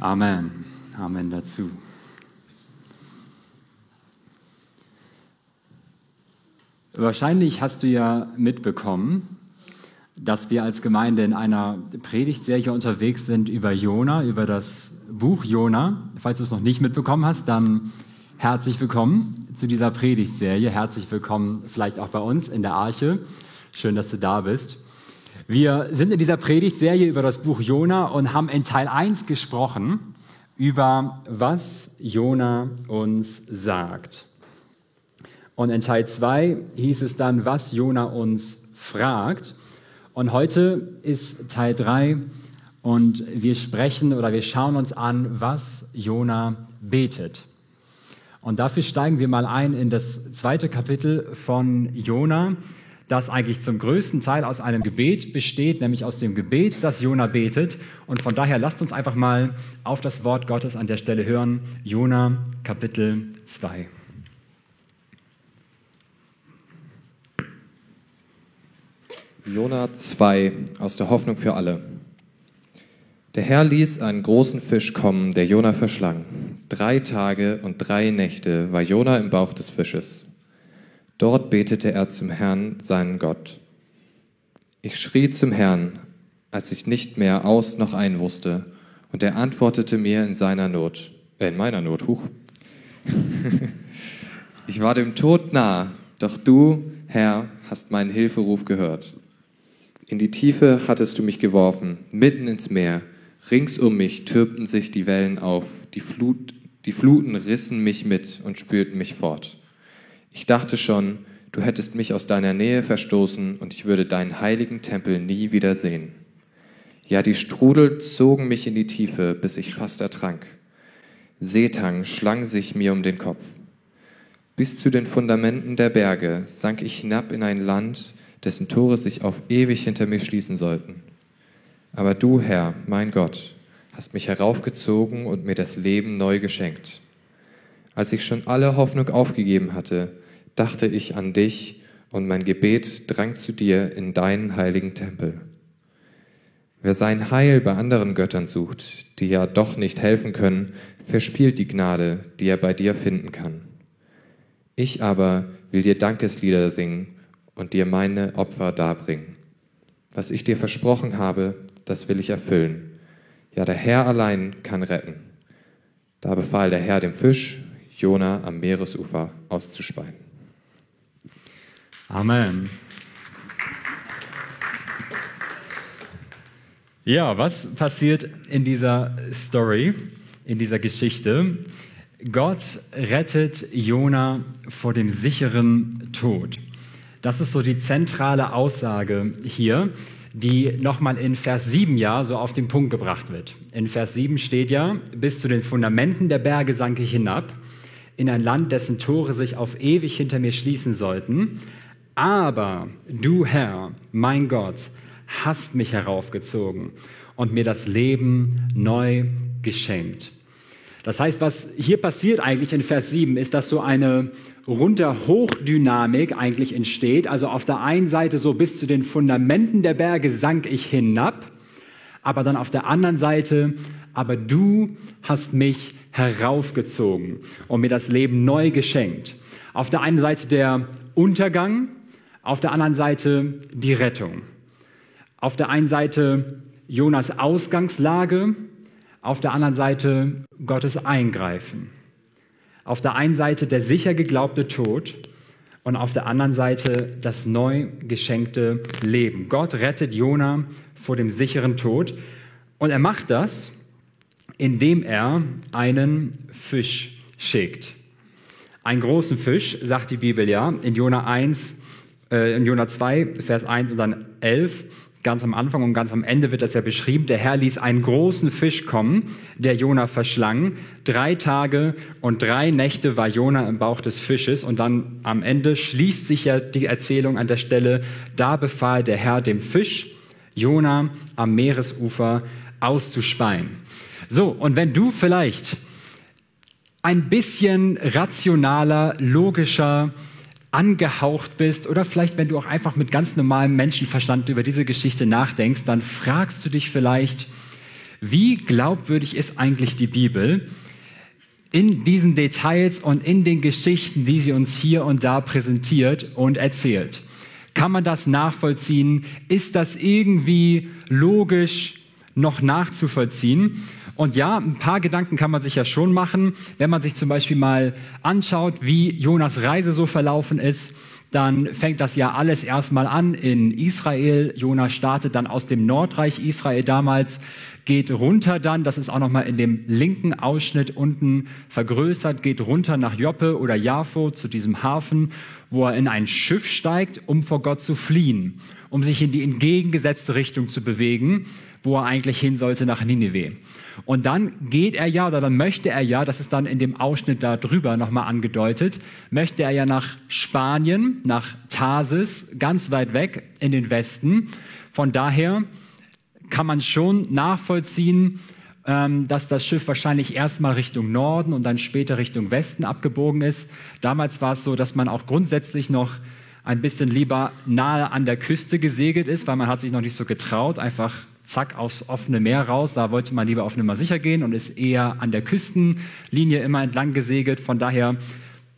Amen. Amen dazu. Wahrscheinlich hast du ja mitbekommen, dass wir als Gemeinde in einer Predigtserie unterwegs sind über Jona, über das Buch Jona. Falls du es noch nicht mitbekommen hast, dann herzlich willkommen zu dieser Predigtserie. Herzlich willkommen vielleicht auch bei uns in der Arche. Schön, dass du da bist. Wir sind in dieser Predigtserie über das Buch Jona und haben in Teil 1 gesprochen über was Jona uns sagt. Und in Teil 2 hieß es dann, was Jona uns fragt. Und heute ist Teil 3 und wir sprechen oder wir schauen uns an, was Jona betet. Und dafür steigen wir mal ein in das zweite Kapitel von Jona, das eigentlich zum größten Teil aus einem Gebet besteht, nämlich aus dem Gebet, das Jona betet. Und von daher lasst uns einfach mal auf das Wort Gottes an der Stelle hören. Jona Kapitel 2. Jona 2 aus der Hoffnung für alle. Der Herr ließ einen großen Fisch kommen, der Jona verschlang. Drei Tage und drei Nächte war Jona im Bauch des Fisches. Dort betete er zum Herrn, seinen Gott. Ich schrie zum Herrn, als ich nicht mehr aus noch ein wusste, und er antwortete mir in seiner Not, äh, in meiner Not, huch. ich war dem Tod nah, doch du, Herr, hast meinen Hilferuf gehört. In die Tiefe hattest du mich geworfen, mitten ins Meer. Rings um mich türmten sich die Wellen auf. Die, Flut, die Fluten rissen mich mit und spülten mich fort. Ich dachte schon, du hättest mich aus deiner Nähe verstoßen und ich würde deinen heiligen Tempel nie wieder sehen. Ja, die Strudel zogen mich in die Tiefe, bis ich fast ertrank. Seetang schlang sich mir um den Kopf. Bis zu den Fundamenten der Berge sank ich hinab in ein Land, dessen Tore sich auf ewig hinter mir schließen sollten. Aber du, Herr, mein Gott, hast mich heraufgezogen und mir das Leben neu geschenkt. Als ich schon alle Hoffnung aufgegeben hatte, dachte ich an dich und mein Gebet drang zu dir in deinen heiligen Tempel. Wer sein Heil bei anderen Göttern sucht, die ja doch nicht helfen können, verspielt die Gnade, die er bei dir finden kann. Ich aber will dir Dankeslieder singen und dir meine Opfer darbringen. Was ich dir versprochen habe, das will ich erfüllen. Ja, der Herr allein kann retten. Da befahl der Herr dem Fisch, Jona am Meeresufer auszuspeien. Amen. Ja, was passiert in dieser Story, in dieser Geschichte? Gott rettet Jona vor dem sicheren Tod. Das ist so die zentrale Aussage hier, die nochmal in Vers 7 ja so auf den Punkt gebracht wird. In Vers 7 steht ja, bis zu den Fundamenten der Berge sank ich hinab, in ein Land, dessen Tore sich auf ewig hinter mir schließen sollten. Aber du Herr, mein Gott, hast mich heraufgezogen und mir das Leben neu geschenkt. Das heißt, was hier passiert eigentlich in Vers 7, ist, dass so eine runter-hoch-Dynamik eigentlich entsteht. Also auf der einen Seite so bis zu den Fundamenten der Berge sank ich hinab, aber dann auf der anderen Seite, aber du hast mich heraufgezogen und mir das Leben neu geschenkt. Auf der einen Seite der Untergang, auf der anderen Seite die Rettung. Auf der einen Seite Jonas Ausgangslage, auf der anderen Seite Gottes Eingreifen. Auf der einen Seite der sicher geglaubte Tod und auf der anderen Seite das neu geschenkte Leben. Gott rettet Jona vor dem sicheren Tod und er macht das, indem er einen Fisch schickt. Einen großen Fisch, sagt die Bibel ja, in Jona 1, äh, in Jona 2, Vers 1 und dann 11 ganz am Anfang und ganz am Ende wird das ja beschrieben, der Herr ließ einen großen Fisch kommen, der Jona verschlang. Drei Tage und drei Nächte war Jona im Bauch des Fisches und dann am Ende schließt sich ja die Erzählung an der Stelle, da befahl der Herr dem Fisch, Jona am Meeresufer auszuspeien. So, und wenn du vielleicht ein bisschen rationaler, logischer, angehaucht bist oder vielleicht, wenn du auch einfach mit ganz normalem Menschenverstand über diese Geschichte nachdenkst, dann fragst du dich vielleicht, Wie glaubwürdig ist eigentlich die Bibel in diesen Details und in den Geschichten, die sie uns hier und da präsentiert und erzählt? Kann man das nachvollziehen? Ist das irgendwie logisch noch nachzuvollziehen? Und ja, ein paar Gedanken kann man sich ja schon machen, wenn man sich zum Beispiel mal anschaut, wie Jonas Reise so verlaufen ist dann fängt das ja alles erstmal an in Israel. Jonas startet dann aus dem Nordreich Israel damals, geht runter dann, das ist auch nochmal in dem linken Ausschnitt unten vergrößert, geht runter nach Joppe oder Jafo zu diesem Hafen, wo er in ein Schiff steigt, um vor Gott zu fliehen, um sich in die entgegengesetzte Richtung zu bewegen, wo er eigentlich hin sollte nach Nineveh. Und dann geht er ja, oder dann möchte er ja, das ist dann in dem Ausschnitt da drüber nochmal angedeutet, möchte er ja nach Spanien, nach Tarsis, ganz weit weg in den Westen. Von daher kann man schon nachvollziehen, ähm, dass das Schiff wahrscheinlich erstmal Richtung Norden und dann später Richtung Westen abgebogen ist. Damals war es so, dass man auch grundsätzlich noch ein bisschen lieber nahe an der Küste gesegelt ist, weil man hat sich noch nicht so getraut, einfach zack aufs offene Meer raus. Da wollte man lieber auf Nummer sicher gehen und ist eher an der Küstenlinie immer entlang gesegelt. Von daher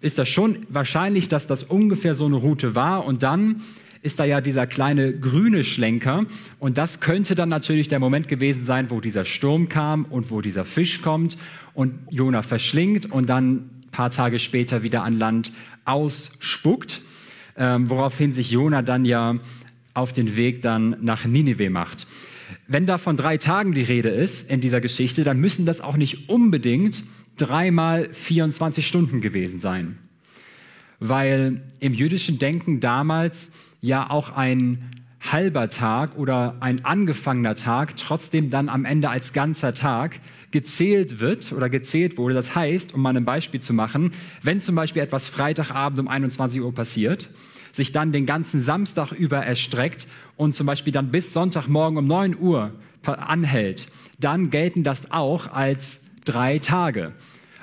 ist das schon wahrscheinlich, dass das ungefähr so eine Route war. Und dann ist da ja dieser kleine grüne Schlenker. Und das könnte dann natürlich der Moment gewesen sein, wo dieser Sturm kam und wo dieser Fisch kommt und Jona verschlingt und dann ein paar Tage später wieder an Land ausspuckt. Ähm, woraufhin sich Jona dann ja auf den Weg dann nach Ninive macht. Wenn da von drei Tagen die Rede ist in dieser Geschichte, dann müssen das auch nicht unbedingt dreimal 24 Stunden gewesen sein. Weil im jüdischen Denken damals ja auch ein halber Tag oder ein angefangener Tag trotzdem dann am Ende als ganzer Tag gezählt wird oder gezählt wurde. Das heißt, um mal ein Beispiel zu machen, wenn zum Beispiel etwas Freitagabend um 21 Uhr passiert, sich dann den ganzen Samstag über erstreckt und zum Beispiel dann bis Sonntagmorgen um 9 Uhr anhält, dann gelten das auch als drei Tage.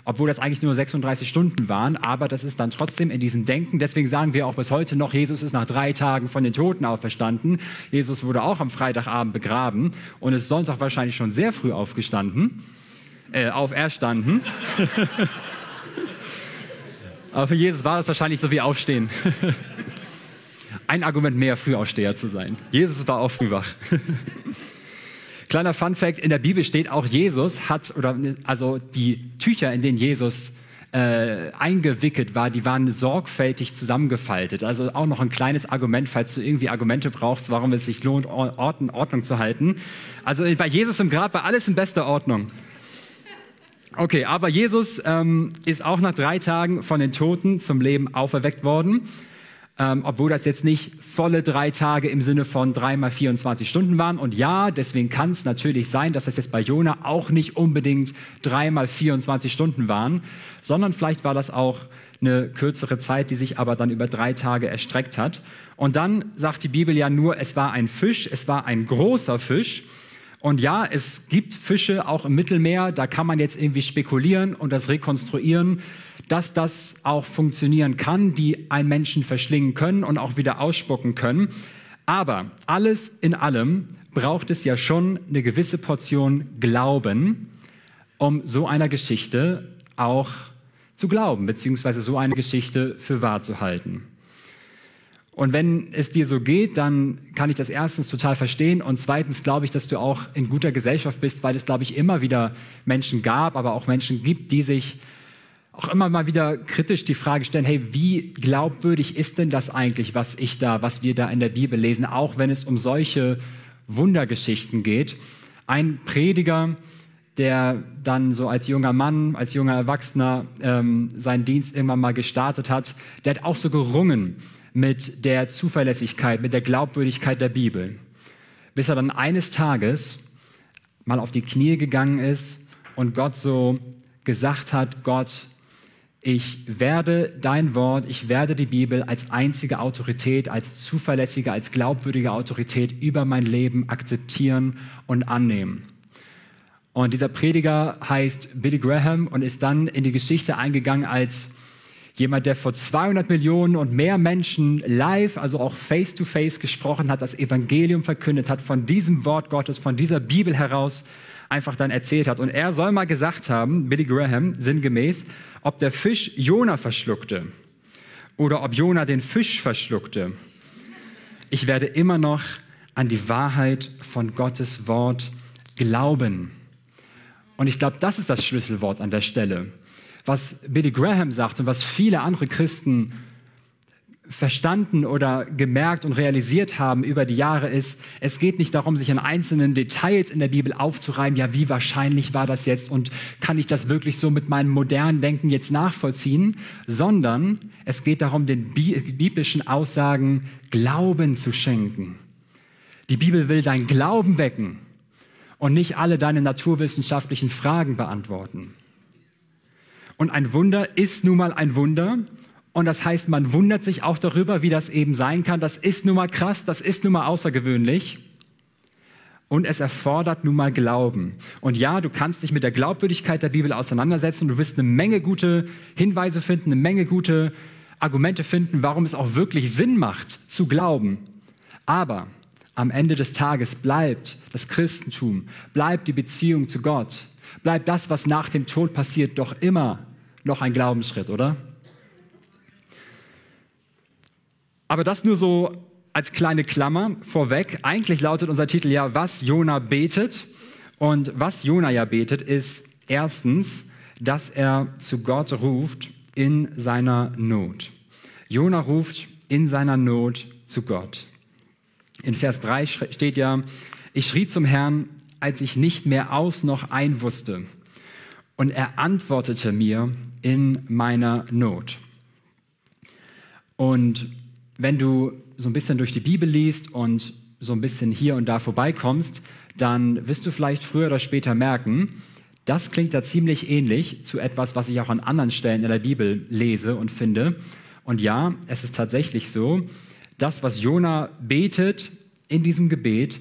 Obwohl das eigentlich nur 36 Stunden waren, aber das ist dann trotzdem in diesem Denken. Deswegen sagen wir auch bis heute noch, Jesus ist nach drei Tagen von den Toten auferstanden. Jesus wurde auch am Freitagabend begraben und ist Sonntag wahrscheinlich schon sehr früh aufgestanden, äh, auferstanden. aber für Jesus war das wahrscheinlich so wie Aufstehen. ein Argument mehr, Frühaufsteher zu sein. Jesus war auch früh wach. Kleiner Fun Fact, in der Bibel steht auch, Jesus hat, oder also die Tücher, in denen Jesus äh, eingewickelt war, die waren sorgfältig zusammengefaltet. Also auch noch ein kleines Argument, falls du irgendwie Argumente brauchst, warum es sich lohnt, Ordnung, Ordnung zu halten. Also bei Jesus im Grab war alles in bester Ordnung. Okay, aber Jesus ähm, ist auch nach drei Tagen von den Toten zum Leben auferweckt worden ähm, obwohl das jetzt nicht volle drei Tage im Sinne von dreimal 24 Stunden waren. Und ja, deswegen kann es natürlich sein, dass das jetzt bei Jona auch nicht unbedingt dreimal 24 Stunden waren, sondern vielleicht war das auch eine kürzere Zeit, die sich aber dann über drei Tage erstreckt hat. Und dann sagt die Bibel ja nur, es war ein Fisch, es war ein großer Fisch. Und ja, es gibt Fische auch im Mittelmeer, da kann man jetzt irgendwie spekulieren und das rekonstruieren dass das auch funktionieren kann, die einen Menschen verschlingen können und auch wieder ausspucken können. Aber alles in allem braucht es ja schon eine gewisse Portion Glauben, um so einer Geschichte auch zu glauben, beziehungsweise so eine Geschichte für wahr zu halten. Und wenn es dir so geht, dann kann ich das erstens total verstehen und zweitens glaube ich, dass du auch in guter Gesellschaft bist, weil es, glaube ich, immer wieder Menschen gab, aber auch Menschen gibt, die sich auch immer mal wieder kritisch die Frage stellen, hey, wie glaubwürdig ist denn das eigentlich, was ich da, was wir da in der Bibel lesen, auch wenn es um solche Wundergeschichten geht. Ein Prediger, der dann so als junger Mann, als junger Erwachsener ähm, seinen Dienst irgendwann mal gestartet hat, der hat auch so gerungen mit der Zuverlässigkeit, mit der Glaubwürdigkeit der Bibel, bis er dann eines Tages mal auf die Knie gegangen ist und Gott so gesagt hat, Gott, ich werde dein Wort, ich werde die Bibel als einzige Autorität, als zuverlässige, als glaubwürdige Autorität über mein Leben akzeptieren und annehmen. Und dieser Prediger heißt Billy Graham und ist dann in die Geschichte eingegangen als jemand, der vor 200 Millionen und mehr Menschen live, also auch face-to-face -face gesprochen hat, das Evangelium verkündet hat, von diesem Wort Gottes, von dieser Bibel heraus einfach dann erzählt hat. Und er soll mal gesagt haben, Billy Graham, sinngemäß, ob der Fisch Jona verschluckte oder ob Jona den Fisch verschluckte. Ich werde immer noch an die Wahrheit von Gottes Wort glauben. Und ich glaube, das ist das Schlüsselwort an der Stelle. Was Billy Graham sagt und was viele andere Christen verstanden oder gemerkt und realisiert haben über die Jahre ist, es geht nicht darum, sich an einzelnen Details in der Bibel aufzureiben, ja, wie wahrscheinlich war das jetzt und kann ich das wirklich so mit meinem modernen Denken jetzt nachvollziehen, sondern es geht darum, den biblischen Aussagen Glauben zu schenken. Die Bibel will dein Glauben wecken und nicht alle deine naturwissenschaftlichen Fragen beantworten. Und ein Wunder ist nun mal ein Wunder und das heißt, man wundert sich auch darüber, wie das eben sein kann. Das ist nun mal krass, das ist nun mal außergewöhnlich. Und es erfordert nun mal Glauben. Und ja, du kannst dich mit der Glaubwürdigkeit der Bibel auseinandersetzen. Du wirst eine Menge gute Hinweise finden, eine Menge gute Argumente finden, warum es auch wirklich Sinn macht, zu glauben. Aber am Ende des Tages bleibt das Christentum, bleibt die Beziehung zu Gott, bleibt das, was nach dem Tod passiert, doch immer noch ein Glaubensschritt, oder? Aber das nur so als kleine Klammer vorweg. Eigentlich lautet unser Titel ja, was Jona betet. Und was Jona ja betet, ist erstens, dass er zu Gott ruft in seiner Not. Jona ruft in seiner Not zu Gott. In Vers 3 steht ja, ich schrie zum Herrn, als ich nicht mehr aus noch ein wusste. Und er antwortete mir in meiner Not. Und wenn du so ein bisschen durch die Bibel liest und so ein bisschen hier und da vorbeikommst, dann wirst du vielleicht früher oder später merken, das klingt da ziemlich ähnlich zu etwas, was ich auch an anderen Stellen in der Bibel lese und finde. Und ja, es ist tatsächlich so, das, was Jona betet in diesem Gebet,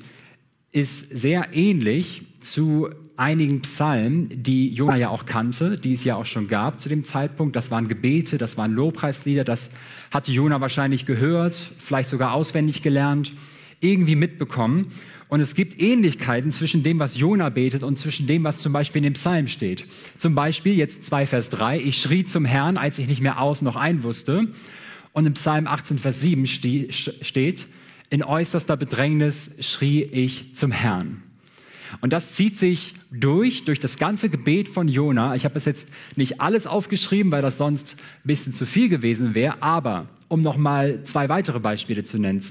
ist sehr ähnlich zu einigen Psalmen, die Jona ja auch kannte, die es ja auch schon gab zu dem Zeitpunkt. Das waren Gebete, das waren Lobpreislieder, das hatte Jona wahrscheinlich gehört, vielleicht sogar auswendig gelernt, irgendwie mitbekommen. Und es gibt Ähnlichkeiten zwischen dem, was Jona betet und zwischen dem, was zum Beispiel in dem Psalm steht. Zum Beispiel jetzt 2 Vers 3, ich schrie zum Herrn, als ich nicht mehr aus noch ein wusste. Und im Psalm 18 Vers 7 steht, in äußerster Bedrängnis schrie ich zum Herrn. Und das zieht sich durch, durch das ganze Gebet von Jona. Ich habe es jetzt nicht alles aufgeschrieben, weil das sonst ein bisschen zu viel gewesen wäre, aber um nochmal zwei weitere Beispiele zu nennen.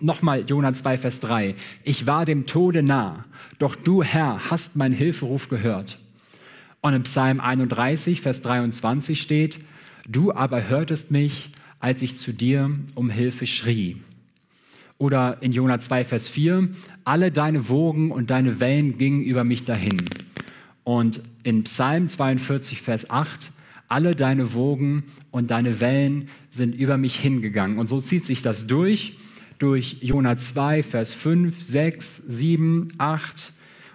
Nochmal Jona 2, Vers 3. Ich war dem Tode nah, doch du, Herr, hast meinen Hilferuf gehört. Und im Psalm 31, Vers 23 steht, du aber hörtest mich, als ich zu dir um Hilfe schrie. Oder in Jona 2, Vers 4, alle deine Wogen und deine Wellen gingen über mich dahin. Und in Psalm 42, Vers 8, alle deine Wogen und deine Wellen sind über mich hingegangen. Und so zieht sich das durch, durch Jona 2, Vers 5, 6, 7, 8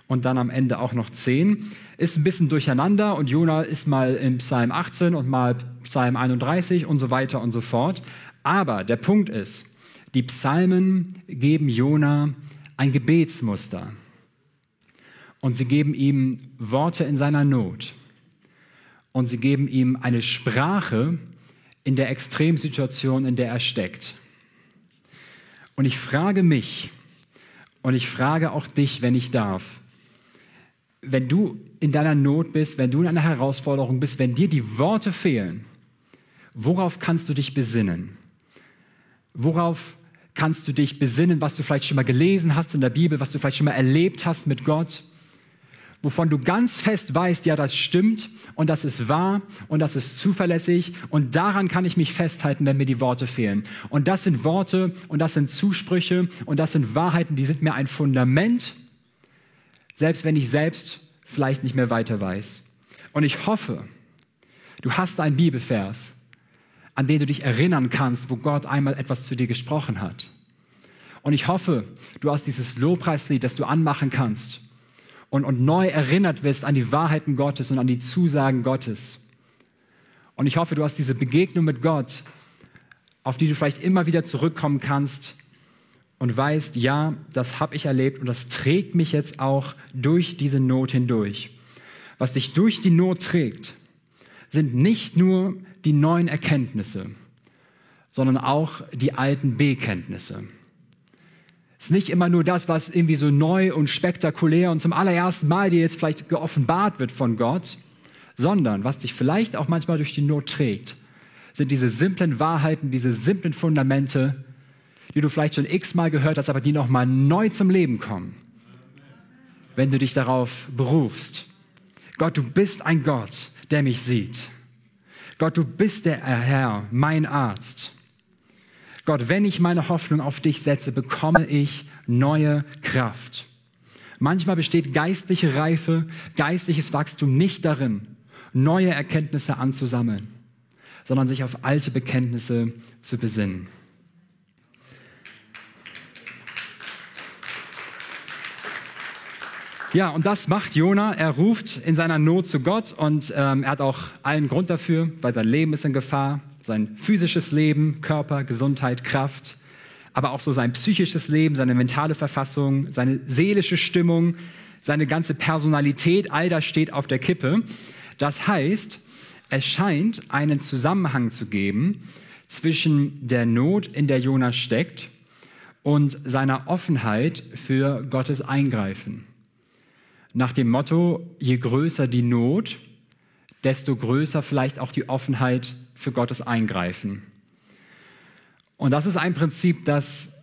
und dann am Ende auch noch 10. Ist ein bisschen durcheinander und Jona ist mal im Psalm 18 und mal Psalm 31 und so weiter und so fort. Aber der Punkt ist, die Psalmen geben Jona ein Gebetsmuster und sie geben ihm Worte in seiner Not und sie geben ihm eine Sprache in der Extremsituation, in der er steckt. Und ich frage mich und ich frage auch dich, wenn ich darf, wenn du in deiner Not bist, wenn du in einer Herausforderung bist, wenn dir die Worte fehlen, worauf kannst du dich besinnen? Worauf kannst du dich besinnen, was du vielleicht schon mal gelesen hast in der Bibel, was du vielleicht schon mal erlebt hast mit Gott, wovon du ganz fest weißt, ja, das stimmt und das ist wahr und das ist zuverlässig und daran kann ich mich festhalten, wenn mir die Worte fehlen. Und das sind Worte und das sind Zusprüche und das sind Wahrheiten, die sind mir ein Fundament, selbst wenn ich selbst vielleicht nicht mehr weiter weiß. Und ich hoffe, du hast einen Bibelvers, an den du dich erinnern kannst, wo Gott einmal etwas zu dir gesprochen hat. Und ich hoffe, du hast dieses Lobpreislied, das du anmachen kannst und, und neu erinnert wirst an die Wahrheiten Gottes und an die Zusagen Gottes. Und ich hoffe, du hast diese Begegnung mit Gott, auf die du vielleicht immer wieder zurückkommen kannst und weißt, ja, das habe ich erlebt und das trägt mich jetzt auch durch diese Not hindurch. Was dich durch die Not trägt, sind nicht nur die neuen Erkenntnisse, sondern auch die alten Bekenntnisse. Es ist nicht immer nur das, was irgendwie so neu und spektakulär und zum allerersten Mal dir jetzt vielleicht geoffenbart wird von Gott, sondern was dich vielleicht auch manchmal durch die Not trägt, sind diese simplen Wahrheiten, diese simplen Fundamente, die du vielleicht schon x-mal gehört hast, aber die nochmal neu zum Leben kommen, wenn du dich darauf berufst. Gott, du bist ein Gott, der mich sieht. Gott, du bist der Herr, mein Arzt. Gott, wenn ich meine Hoffnung auf dich setze, bekomme ich neue Kraft. Manchmal besteht geistliche Reife, geistliches Wachstum nicht darin, neue Erkenntnisse anzusammeln, sondern sich auf alte Bekenntnisse zu besinnen. Ja, und das macht Jona. Er ruft in seiner Not zu Gott und ähm, er hat auch allen Grund dafür, weil sein Leben ist in Gefahr, sein physisches Leben, Körper, Gesundheit, Kraft, aber auch so sein psychisches Leben, seine mentale Verfassung, seine seelische Stimmung, seine ganze Personalität, all das steht auf der Kippe. Das heißt, es scheint einen Zusammenhang zu geben zwischen der Not, in der Jona steckt, und seiner Offenheit für Gottes Eingreifen nach dem Motto, je größer die Not, desto größer vielleicht auch die Offenheit für Gottes Eingreifen. Und das ist ein Prinzip, das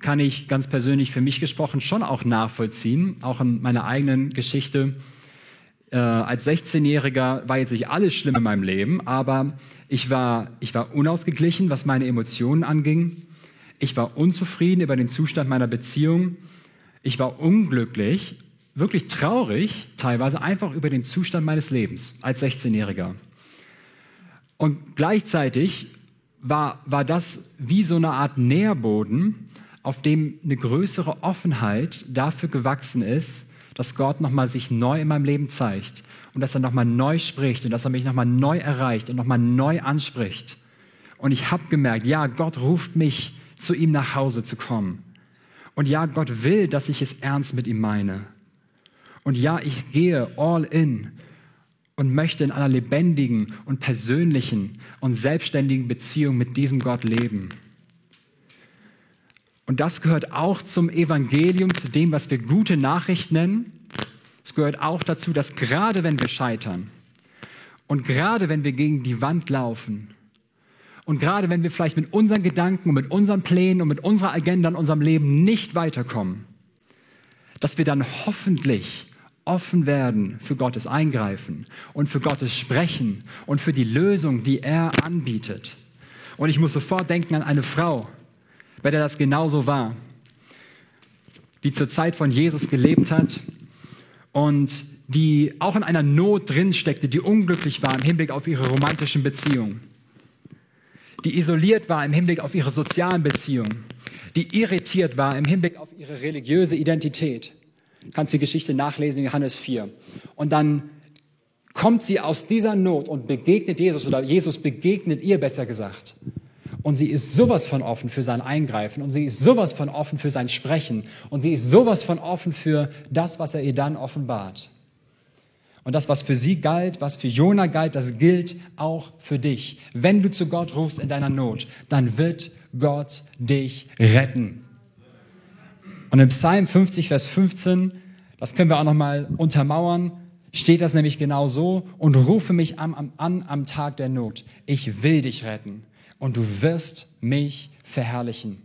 kann ich ganz persönlich für mich gesprochen schon auch nachvollziehen, auch in meiner eigenen Geschichte. Äh, als 16-Jähriger war jetzt nicht alles schlimm in meinem Leben, aber ich war, ich war unausgeglichen, was meine Emotionen anging. Ich war unzufrieden über den Zustand meiner Beziehung. Ich war unglücklich wirklich traurig, teilweise einfach über den Zustand meines Lebens als 16-Jähriger. Und gleichzeitig war, war das wie so eine Art Nährboden, auf dem eine größere Offenheit dafür gewachsen ist, dass Gott nochmal sich neu in meinem Leben zeigt und dass er nochmal neu spricht und dass er mich nochmal neu erreicht und nochmal neu anspricht. Und ich habe gemerkt, ja, Gott ruft mich, zu ihm nach Hause zu kommen. Und ja, Gott will, dass ich es ernst mit ihm meine. Und ja, ich gehe all in und möchte in einer lebendigen und persönlichen und selbstständigen Beziehung mit diesem Gott leben. Und das gehört auch zum Evangelium, zu dem, was wir gute Nachricht nennen. Es gehört auch dazu, dass gerade wenn wir scheitern und gerade wenn wir gegen die Wand laufen und gerade wenn wir vielleicht mit unseren Gedanken und mit unseren Plänen und mit unserer Agenda in unserem Leben nicht weiterkommen, dass wir dann hoffentlich offen werden für Gottes Eingreifen und für Gottes Sprechen und für die Lösung, die er anbietet. Und ich muss sofort denken an eine Frau, bei der das genauso war, die zur Zeit von Jesus gelebt hat und die auch in einer Not drin steckte, die unglücklich war im Hinblick auf ihre romantischen Beziehungen, die isoliert war im Hinblick auf ihre sozialen Beziehungen, die irritiert war im Hinblick auf ihre religiöse Identität kannst die Geschichte nachlesen in Johannes 4. Und dann kommt sie aus dieser Not und begegnet Jesus oder Jesus begegnet ihr besser gesagt. Und sie ist sowas von offen für sein Eingreifen und sie ist sowas von offen für sein Sprechen und sie ist sowas von offen für das, was er ihr dann offenbart. Und das, was für sie galt, was für Jona galt, das gilt auch für dich. Wenn du zu Gott rufst in deiner Not, dann wird Gott dich retten. Und im Psalm 50, Vers 15, das können wir auch nochmal untermauern, steht das nämlich genau so, und rufe mich an, an, an am Tag der Not. Ich will dich retten und du wirst mich verherrlichen.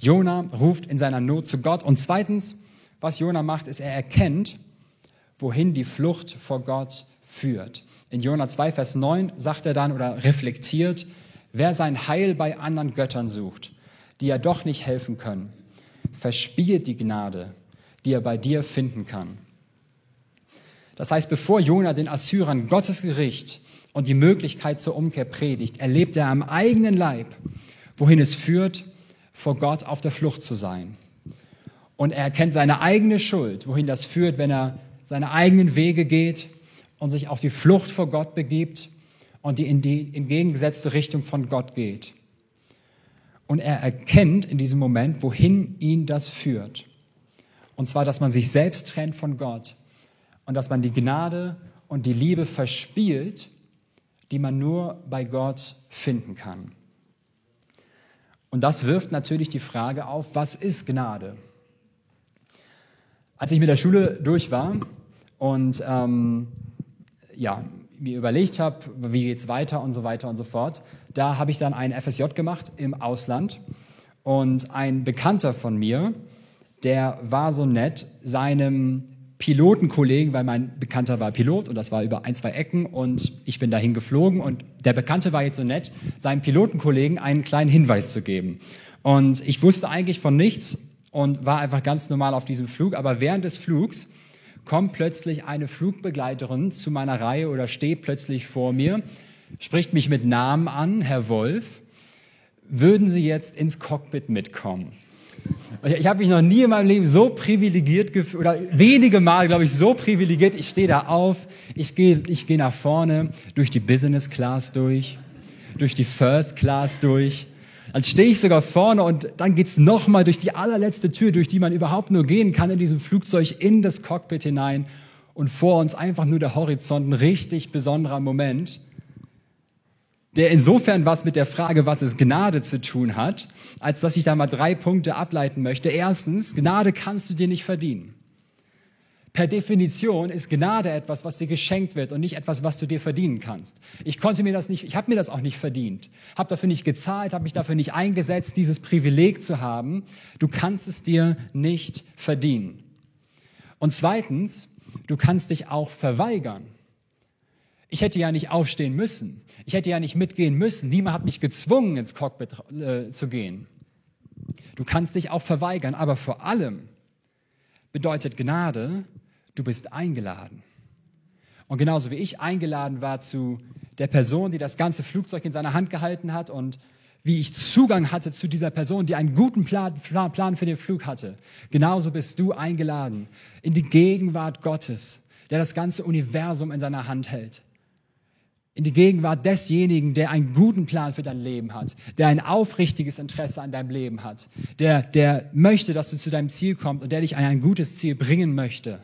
Jona ruft in seiner Not zu Gott. Und zweitens, was Jona macht, ist, er erkennt, wohin die Flucht vor Gott führt. In Jona 2, Vers 9 sagt er dann oder reflektiert, wer sein Heil bei anderen Göttern sucht, die ja doch nicht helfen können, verspielt die Gnade, die er bei dir finden kann. Das heißt, bevor Jona den Assyrern Gottes Gericht und die Möglichkeit zur Umkehr predigt, erlebt er am eigenen Leib, wohin es führt, vor Gott auf der Flucht zu sein. Und er erkennt seine eigene Schuld, wohin das führt, wenn er seine eigenen Wege geht und sich auf die Flucht vor Gott begibt und die in die entgegengesetzte Richtung von Gott geht. Und er erkennt in diesem Moment, wohin ihn das führt. Und zwar, dass man sich selbst trennt von Gott und dass man die Gnade und die Liebe verspielt, die man nur bei Gott finden kann. Und das wirft natürlich die Frage auf, was ist Gnade? Als ich mit der Schule durch war und ähm, ja, mir überlegt habe, wie geht es weiter und so weiter und so fort, da habe ich dann ein FSJ gemacht im Ausland. Und ein Bekannter von mir, der war so nett, seinem Pilotenkollegen, weil mein Bekannter war Pilot und das war über ein, zwei Ecken und ich bin dahin geflogen. Und der Bekannte war jetzt so nett, seinem Pilotenkollegen einen kleinen Hinweis zu geben. Und ich wusste eigentlich von nichts und war einfach ganz normal auf diesem Flug, aber während des Flugs kommt plötzlich eine Flugbegleiterin zu meiner Reihe oder steht plötzlich vor mir, spricht mich mit Namen an, Herr Wolf, würden Sie jetzt ins Cockpit mitkommen? Ich habe mich noch nie in meinem Leben so privilegiert gefühlt, oder wenige Mal, glaube ich, so privilegiert. Ich stehe da auf, ich gehe ich geh nach vorne, durch die Business Class durch, durch die First Class durch. Dann stehe ich sogar vorne und dann geht's nochmal durch die allerletzte Tür, durch die man überhaupt nur gehen kann in diesem Flugzeug, in das Cockpit hinein. Und vor uns einfach nur der Horizont, ein richtig besonderer Moment der insofern was mit der Frage, was es Gnade zu tun hat, als dass ich da mal drei Punkte ableiten möchte. Erstens, Gnade kannst du dir nicht verdienen. Per Definition ist Gnade etwas, was dir geschenkt wird und nicht etwas, was du dir verdienen kannst. Ich konnte mir das nicht, ich habe mir das auch nicht verdient, habe dafür nicht gezahlt, habe mich dafür nicht eingesetzt, dieses Privileg zu haben. Du kannst es dir nicht verdienen. Und zweitens, du kannst dich auch verweigern. Ich hätte ja nicht aufstehen müssen. Ich hätte ja nicht mitgehen müssen. Niemand hat mich gezwungen, ins Cockpit äh, zu gehen. Du kannst dich auch verweigern, aber vor allem bedeutet Gnade, du bist eingeladen. Und genauso wie ich eingeladen war zu der Person, die das ganze Flugzeug in seiner Hand gehalten hat und wie ich Zugang hatte zu dieser Person, die einen guten Plan, für den Flug hatte, genauso bist du eingeladen in die Gegenwart Gottes, der das ganze Universum in seiner Hand hält in die Gegenwart desjenigen, der einen guten Plan für dein Leben hat, der ein aufrichtiges Interesse an deinem Leben hat, der, der möchte, dass du zu deinem Ziel kommst und der dich an ein gutes Ziel bringen möchte.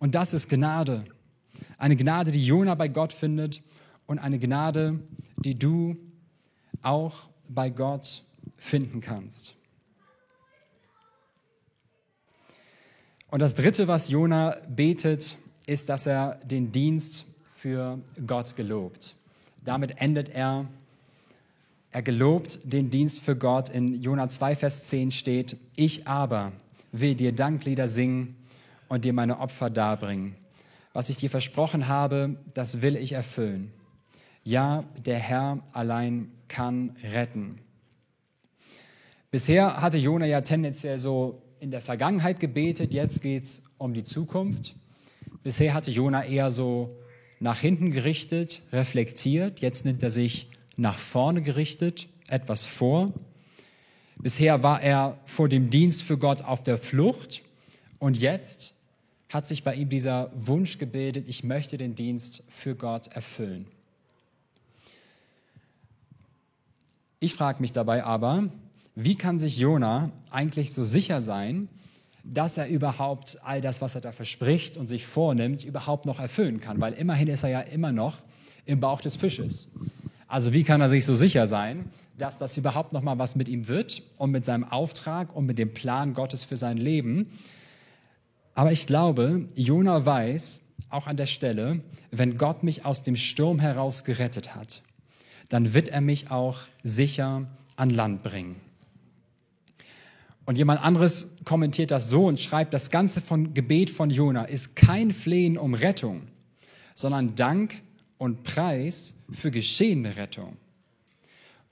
Und das ist Gnade. Eine Gnade, die Jona bei Gott findet und eine Gnade, die du auch bei Gott finden kannst. Und das Dritte, was Jona betet, ist, dass er den Dienst für Gott gelobt. Damit endet er. Er gelobt den Dienst für Gott. In Jona 2, Vers 10 steht, ich aber will dir Danklieder singen und dir meine Opfer darbringen. Was ich dir versprochen habe, das will ich erfüllen. Ja, der Herr allein kann retten. Bisher hatte Jona ja tendenziell so in der Vergangenheit gebetet, jetzt geht es um die Zukunft. Bisher hatte Jona eher so nach hinten gerichtet, reflektiert. Jetzt nimmt er sich nach vorne gerichtet, etwas vor. Bisher war er vor dem Dienst für Gott auf der Flucht und jetzt hat sich bei ihm dieser Wunsch gebildet, ich möchte den Dienst für Gott erfüllen. Ich frage mich dabei aber, wie kann sich Jona eigentlich so sicher sein, dass er überhaupt all das, was er da verspricht und sich vornimmt, überhaupt noch erfüllen kann. Weil immerhin ist er ja immer noch im Bauch des Fisches. Also wie kann er sich so sicher sein, dass das überhaupt noch mal was mit ihm wird und mit seinem Auftrag und mit dem Plan Gottes für sein Leben? Aber ich glaube, Jona weiß auch an der Stelle, wenn Gott mich aus dem Sturm heraus gerettet hat, dann wird er mich auch sicher an Land bringen. Und jemand anderes kommentiert das so und schreibt, das ganze von Gebet von Jona ist kein Flehen um Rettung, sondern Dank und Preis für geschehene Rettung.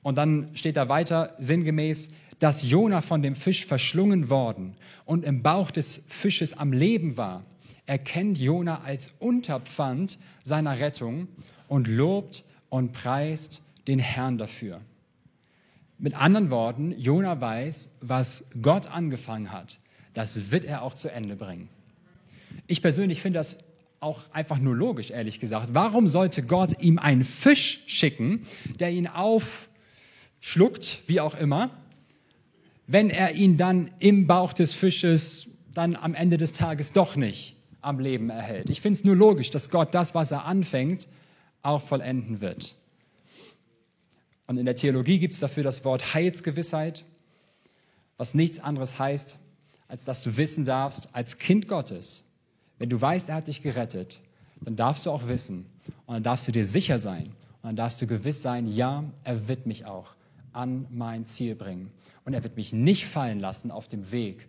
Und dann steht da weiter sinngemäß, dass Jona von dem Fisch verschlungen worden und im Bauch des Fisches am Leben war, erkennt Jona als Unterpfand seiner Rettung und lobt und preist den Herrn dafür. Mit anderen Worten, Jona weiß, was Gott angefangen hat, das wird er auch zu Ende bringen. Ich persönlich finde das auch einfach nur logisch, ehrlich gesagt. Warum sollte Gott ihm einen Fisch schicken, der ihn auf, schluckt, wie auch immer, wenn er ihn dann im Bauch des Fisches dann am Ende des Tages doch nicht am Leben erhält. Ich finde es nur logisch, dass Gott das, was er anfängt, auch vollenden wird. Und in der Theologie gibt es dafür das Wort Heilsgewissheit, was nichts anderes heißt, als dass du wissen darfst, als Kind Gottes, wenn du weißt, er hat dich gerettet, dann darfst du auch wissen und dann darfst du dir sicher sein und dann darfst du gewiss sein, ja, er wird mich auch an mein Ziel bringen. Und er wird mich nicht fallen lassen auf dem Weg.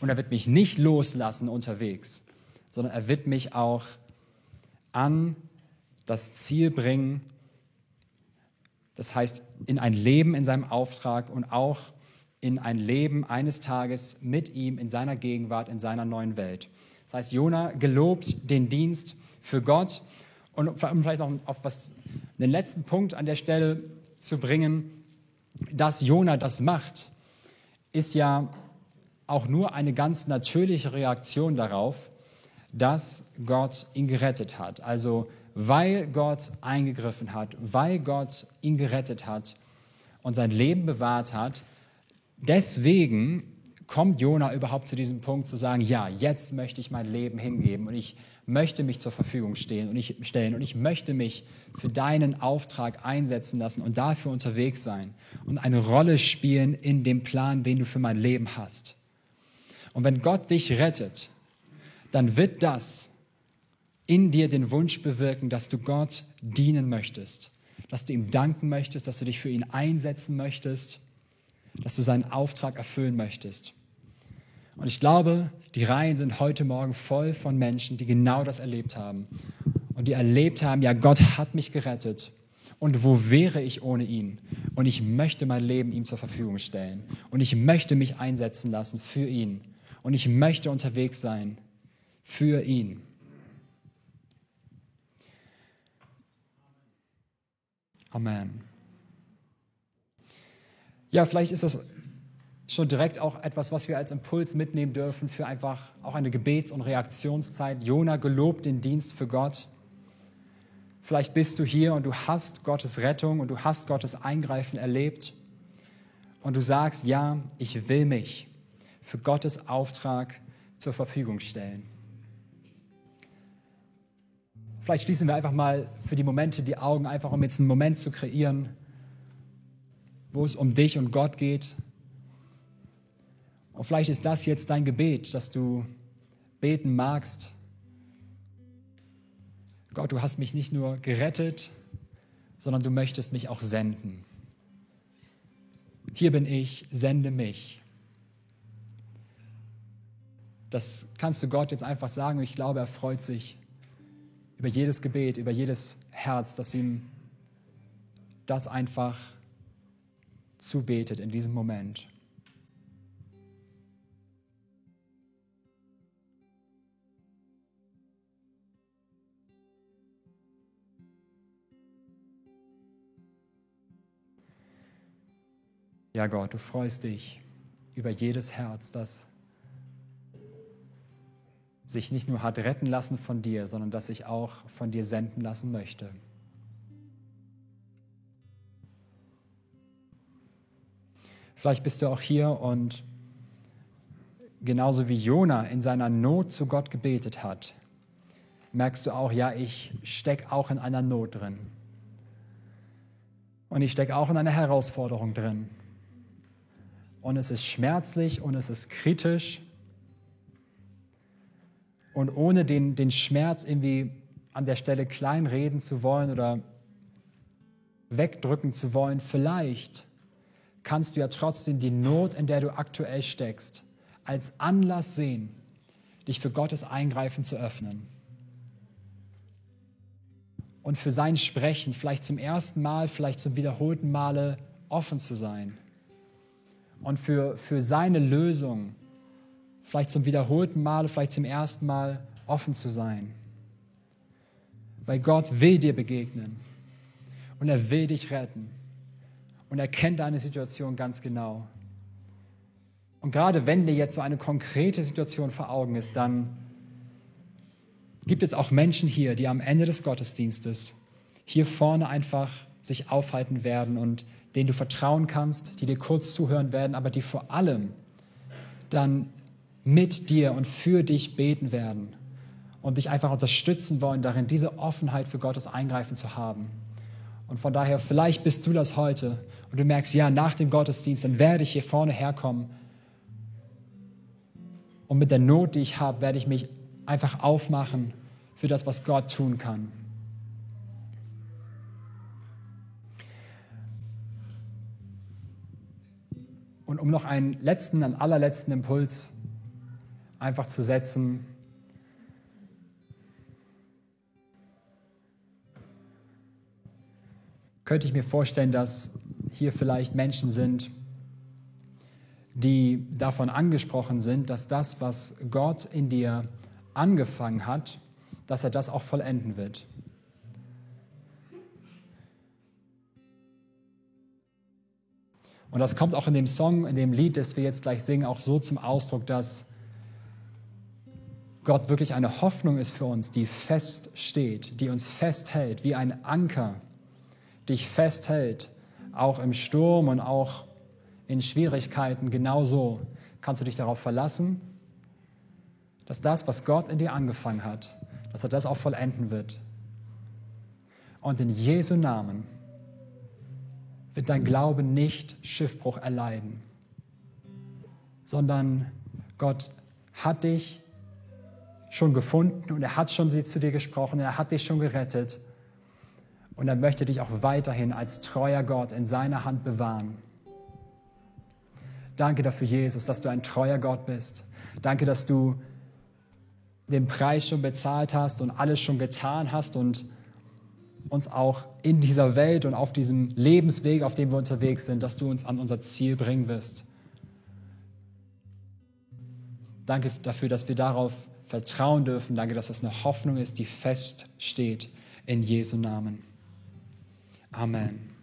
Und er wird mich nicht loslassen unterwegs, sondern er wird mich auch an das Ziel bringen, das heißt in ein Leben in seinem Auftrag und auch in ein Leben eines Tages mit ihm in seiner Gegenwart, in seiner neuen Welt. Das heißt, Jona gelobt den Dienst für Gott und um vielleicht noch auf was, den letzten Punkt an der Stelle zu bringen, dass Jona das macht, ist ja auch nur eine ganz natürliche Reaktion darauf, dass Gott ihn gerettet hat. Also weil Gott eingegriffen hat, weil Gott ihn gerettet hat und sein Leben bewahrt hat, deswegen kommt Jona überhaupt zu diesem Punkt zu sagen, ja, jetzt möchte ich mein Leben hingeben und ich möchte mich zur Verfügung stehen und ich stellen und ich möchte mich für deinen Auftrag einsetzen lassen und dafür unterwegs sein und eine Rolle spielen in dem Plan, den du für mein Leben hast. Und wenn Gott dich rettet, dann wird das in dir den Wunsch bewirken, dass du Gott dienen möchtest, dass du ihm danken möchtest, dass du dich für ihn einsetzen möchtest, dass du seinen Auftrag erfüllen möchtest. Und ich glaube, die Reihen sind heute Morgen voll von Menschen, die genau das erlebt haben. Und die erlebt haben, ja, Gott hat mich gerettet. Und wo wäre ich ohne ihn? Und ich möchte mein Leben ihm zur Verfügung stellen. Und ich möchte mich einsetzen lassen für ihn. Und ich möchte unterwegs sein für ihn. Amen. Ja, vielleicht ist das schon direkt auch etwas, was wir als Impuls mitnehmen dürfen für einfach auch eine Gebets- und Reaktionszeit. Jona gelobt den Dienst für Gott. Vielleicht bist du hier und du hast Gottes Rettung und du hast Gottes Eingreifen erlebt und du sagst, ja, ich will mich für Gottes Auftrag zur Verfügung stellen. Vielleicht schließen wir einfach mal für die Momente die Augen, einfach um jetzt einen Moment zu kreieren, wo es um dich und Gott geht, und vielleicht ist das jetzt dein Gebet, dass du beten magst. Gott, du hast mich nicht nur gerettet, sondern du möchtest mich auch senden. Hier bin ich, sende mich. Das kannst du Gott jetzt einfach sagen ich glaube, er freut sich über jedes Gebet, über jedes Herz, das ihm das einfach zubetet in diesem Moment. Ja, Gott, du freust dich über jedes Herz, das sich nicht nur hat retten lassen von dir, sondern das sich auch von dir senden lassen möchte. Vielleicht bist du auch hier und genauso wie Jona in seiner Not zu Gott gebetet hat, merkst du auch, ja, ich stecke auch in einer Not drin. Und ich stecke auch in einer Herausforderung drin und es ist schmerzlich und es ist kritisch. Und ohne den, den Schmerz irgendwie an der Stelle kleinreden zu wollen oder wegdrücken zu wollen, vielleicht kannst du ja trotzdem die Not, in der du aktuell steckst, als Anlass sehen, dich für Gottes Eingreifen zu öffnen. Und für sein Sprechen vielleicht zum ersten Mal, vielleicht zum wiederholten Male offen zu sein und für, für seine Lösung vielleicht zum wiederholten Mal, vielleicht zum ersten Mal offen zu sein. Weil Gott will dir begegnen und er will dich retten und er kennt deine Situation ganz genau. Und gerade wenn dir jetzt so eine konkrete Situation vor Augen ist, dann gibt es auch Menschen hier, die am Ende des Gottesdienstes hier vorne einfach sich aufhalten werden und denen du vertrauen kannst, die dir kurz zuhören werden, aber die vor allem dann mit dir und für dich beten werden und dich einfach unterstützen wollen darin, diese Offenheit für Gottes Eingreifen zu haben. Und von daher, vielleicht bist du das heute und du merkst, ja, nach dem Gottesdienst, dann werde ich hier vorne herkommen und mit der Not, die ich habe, werde ich mich einfach aufmachen für das, was Gott tun kann. Und um noch einen letzten, einen allerletzten Impuls einfach zu setzen, könnte ich mir vorstellen, dass hier vielleicht Menschen sind, die davon angesprochen sind, dass das, was Gott in dir angefangen hat, dass er das auch vollenden wird. Und das kommt auch in dem Song, in dem Lied, das wir jetzt gleich singen, auch so zum Ausdruck, dass Gott wirklich eine Hoffnung ist für uns, die feststeht, die uns festhält, wie ein Anker, dich festhält, auch im Sturm und auch in Schwierigkeiten. Genauso kannst du dich darauf verlassen, dass das, was Gott in dir angefangen hat, dass er das auch vollenden wird. Und in Jesu Namen wird dein Glaube nicht Schiffbruch erleiden, sondern Gott hat dich schon gefunden und er hat schon zu dir gesprochen, er hat dich schon gerettet und er möchte dich auch weiterhin als treuer Gott in seiner Hand bewahren. Danke dafür, Jesus, dass du ein treuer Gott bist. Danke, dass du den Preis schon bezahlt hast und alles schon getan hast und uns auch in dieser Welt und auf diesem Lebensweg, auf dem wir unterwegs sind, dass du uns an unser Ziel bringen wirst. Danke dafür, dass wir darauf vertrauen dürfen. Danke, dass es eine Hoffnung ist, die feststeht in Jesu Namen. Amen.